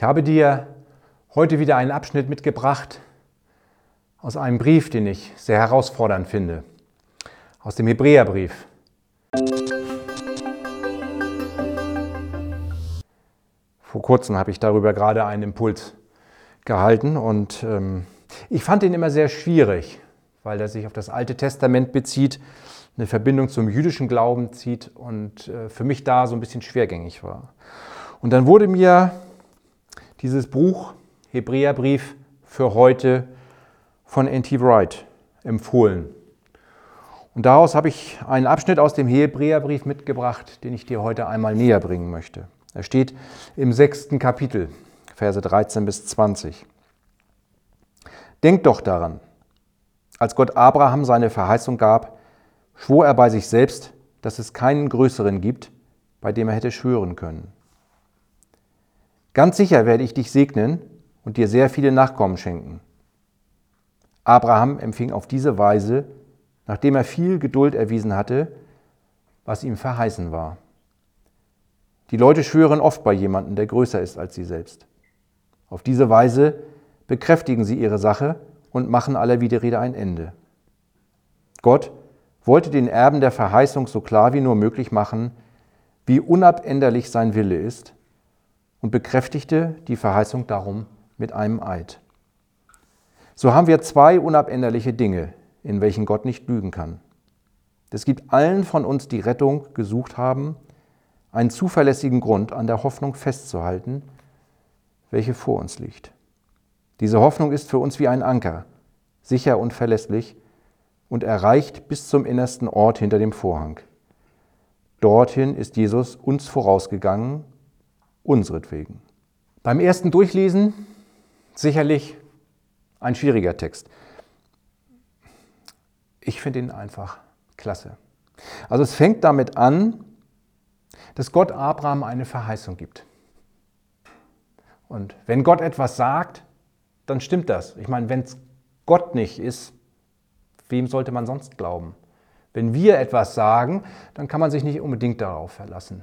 Ich habe dir heute wieder einen Abschnitt mitgebracht aus einem Brief, den ich sehr herausfordernd finde, aus dem Hebräerbrief. Vor kurzem habe ich darüber gerade einen Impuls gehalten und ähm, ich fand ihn immer sehr schwierig, weil er sich auf das Alte Testament bezieht, eine Verbindung zum jüdischen Glauben zieht und äh, für mich da so ein bisschen schwergängig war. Und dann wurde mir dieses Buch Hebräerbrief für heute von N.T. Wright empfohlen. Und daraus habe ich einen Abschnitt aus dem Hebräerbrief mitgebracht, den ich dir heute einmal näher bringen möchte. Er steht im sechsten Kapitel, Verse 13 bis 20. Denkt doch daran, als Gott Abraham seine Verheißung gab, schwor er bei sich selbst, dass es keinen größeren gibt, bei dem er hätte schwören können. Ganz sicher werde ich dich segnen und dir sehr viele Nachkommen schenken. Abraham empfing auf diese Weise, nachdem er viel Geduld erwiesen hatte, was ihm verheißen war. Die Leute schwören oft bei jemandem, der größer ist als sie selbst. Auf diese Weise bekräftigen sie ihre Sache und machen aller Widerrede ein Ende. Gott wollte den Erben der Verheißung so klar wie nur möglich machen, wie unabänderlich sein Wille ist und bekräftigte die Verheißung darum mit einem Eid. So haben wir zwei unabänderliche Dinge, in welchen Gott nicht lügen kann. Es gibt allen von uns, die Rettung gesucht haben, einen zuverlässigen Grund an der Hoffnung festzuhalten, welche vor uns liegt. Diese Hoffnung ist für uns wie ein Anker, sicher und verlässlich und erreicht bis zum innersten Ort hinter dem Vorhang. Dorthin ist Jesus uns vorausgegangen unseretwegen. Beim ersten Durchlesen sicherlich ein schwieriger Text. Ich finde ihn einfach klasse. Also es fängt damit an, dass Gott Abraham eine Verheißung gibt. Und wenn Gott etwas sagt, dann stimmt das. Ich meine, wenn es Gott nicht ist, wem sollte man sonst glauben? Wenn wir etwas sagen, dann kann man sich nicht unbedingt darauf verlassen.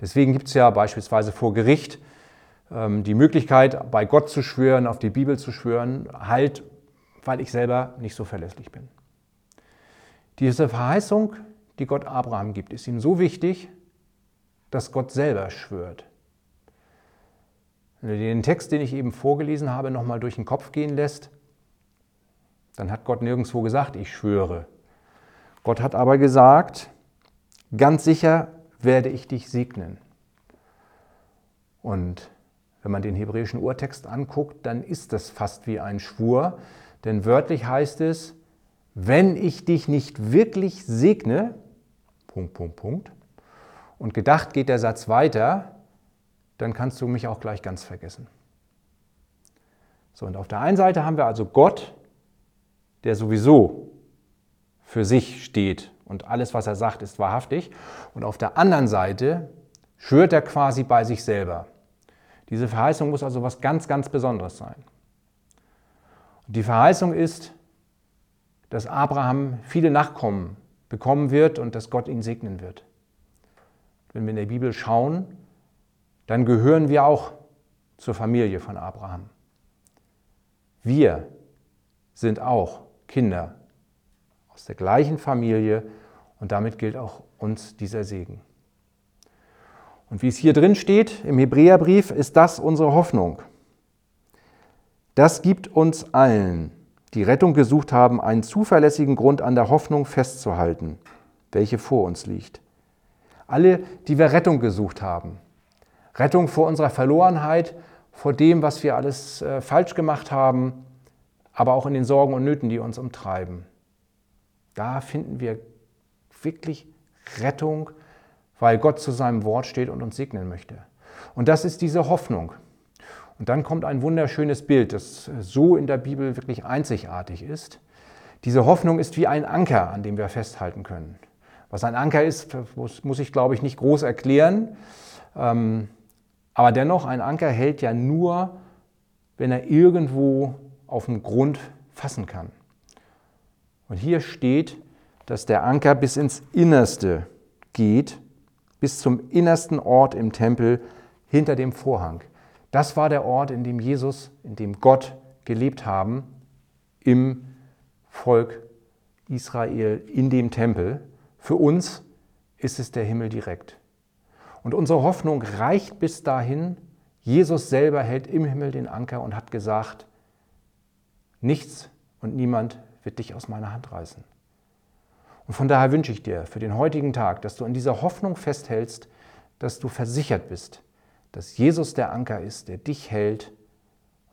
Deswegen gibt es ja beispielsweise vor Gericht ähm, die Möglichkeit, bei Gott zu schwören, auf die Bibel zu schwören, halt, weil ich selber nicht so verlässlich bin. Diese Verheißung, die Gott Abraham gibt, ist ihm so wichtig, dass Gott selber schwört. Wenn du den Text, den ich eben vorgelesen habe, nochmal durch den Kopf gehen lässt, dann hat Gott nirgendwo gesagt, ich schwöre. Gott hat aber gesagt, ganz sicher werde ich dich segnen. Und wenn man den hebräischen Urtext anguckt, dann ist das fast wie ein Schwur, denn wörtlich heißt es, wenn ich dich nicht wirklich segne, Punkt, Punkt, Punkt, und gedacht geht der Satz weiter, dann kannst du mich auch gleich ganz vergessen. So, und auf der einen Seite haben wir also Gott, der sowieso für sich steht und alles, was er sagt, ist wahrhaftig. Und auf der anderen Seite schwört er quasi bei sich selber. Diese Verheißung muss also was ganz, ganz Besonderes sein. Und die Verheißung ist, dass Abraham viele Nachkommen bekommen wird und dass Gott ihn segnen wird. Wenn wir in der Bibel schauen, dann gehören wir auch zur Familie von Abraham. Wir sind auch Kinder aus der gleichen Familie und damit gilt auch uns dieser Segen. Und wie es hier drin steht im Hebräerbrief, ist das unsere Hoffnung. Das gibt uns allen, die Rettung gesucht haben, einen zuverlässigen Grund an der Hoffnung festzuhalten, welche vor uns liegt. Alle, die wir Rettung gesucht haben. Rettung vor unserer Verlorenheit, vor dem, was wir alles äh, falsch gemacht haben, aber auch in den Sorgen und Nöten, die uns umtreiben. Da finden wir wirklich Rettung, weil Gott zu seinem Wort steht und uns segnen möchte. Und das ist diese Hoffnung. Und dann kommt ein wunderschönes Bild, das so in der Bibel wirklich einzigartig ist. Diese Hoffnung ist wie ein Anker, an dem wir festhalten können. Was ein Anker ist, muss ich, glaube ich, nicht groß erklären. Ähm, aber dennoch, ein Anker hält ja nur, wenn er irgendwo auf dem Grund fassen kann. Und hier steht, dass der Anker bis ins Innerste geht, bis zum innersten Ort im Tempel hinter dem Vorhang. Das war der Ort, in dem Jesus, in dem Gott gelebt haben, im Volk Israel, in dem Tempel. Für uns ist es der Himmel direkt. Und unsere Hoffnung reicht bis dahin. Jesus selber hält im Himmel den Anker und hat gesagt, nichts und niemand wird dich aus meiner Hand reißen. Und von daher wünsche ich dir für den heutigen Tag, dass du an dieser Hoffnung festhältst, dass du versichert bist, dass Jesus der Anker ist, der dich hält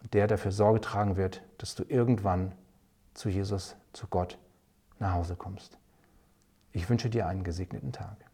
und der dafür Sorge tragen wird, dass du irgendwann zu Jesus, zu Gott nach Hause kommst. Ich wünsche dir einen gesegneten Tag.